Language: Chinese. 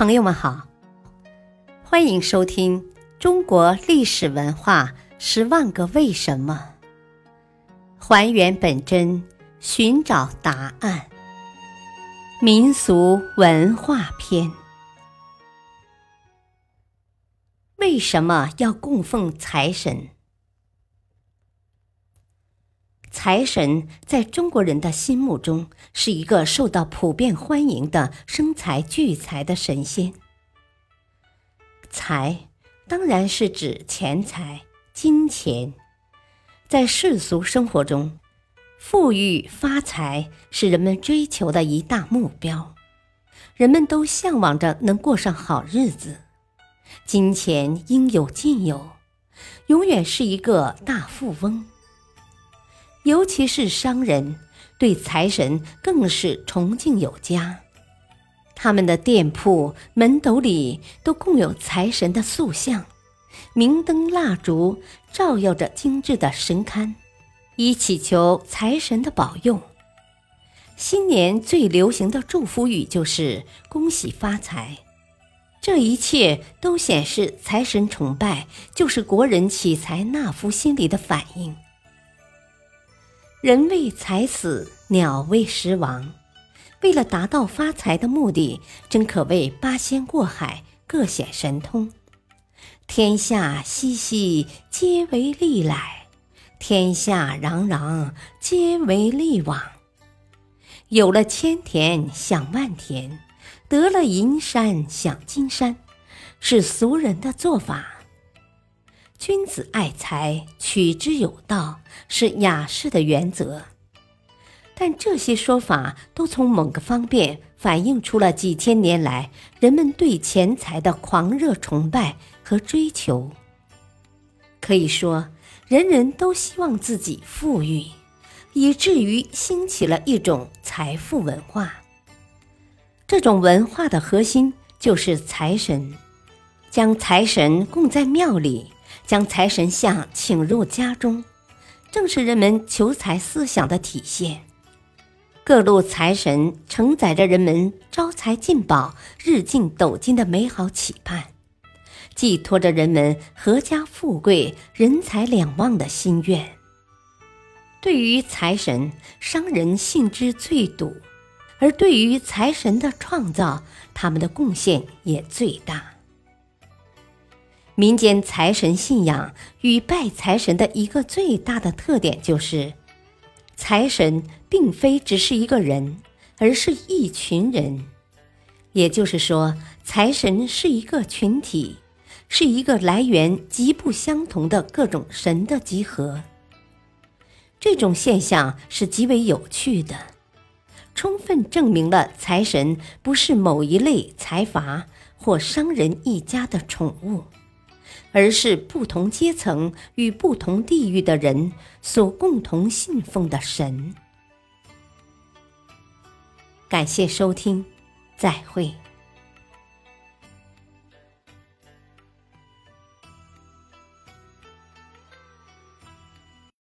朋友们好，欢迎收听《中国历史文化十万个为什么》，还原本真，寻找答案。民俗文化篇：为什么要供奉财神？财神在中国人的心目中是一个受到普遍欢迎的生财聚财的神仙。财当然是指钱财、金钱。在世俗生活中，富裕发财是人们追求的一大目标，人们都向往着能过上好日子，金钱应有尽有，永远是一个大富翁。尤其是商人，对财神更是崇敬有加。他们的店铺门斗里都供有财神的塑像，明灯蜡烛照耀着精致的神龛，以祈求财神的保佑。新年最流行的祝福语就是“恭喜发财”。这一切都显示财神崇拜就是国人祈财纳福心理的反应。人为财死，鸟为食亡。为了达到发财的目的，真可谓八仙过海，各显神通。天下熙熙，皆为利来；天下攘攘，皆为利往。有了千田享万田，得了银山享金山，是俗人的做法。君子爱财，取之有道，是雅士的原则。但这些说法都从某个方面反映出了几千年来人们对钱财的狂热崇拜和追求。可以说，人人都希望自己富裕，以至于兴起了一种财富文化。这种文化的核心就是财神，将财神供在庙里。将财神像请入家中，正是人们求财思想的体现。各路财神承载着人们招财进宝、日进斗金的美好期盼，寄托着人们阖家富贵、人财两旺的心愿。对于财神，商人信之最笃；而对于财神的创造，他们的贡献也最大。民间财神信仰与拜财神的一个最大的特点就是，财神并非只是一个人，而是一群人。也就是说，财神是一个群体，是一个来源极不相同的各种神的集合。这种现象是极为有趣的，充分证明了财神不是某一类财阀或商人一家的宠物。而是不同阶层与不同地域的人所共同信奉的神。感谢收听，再会。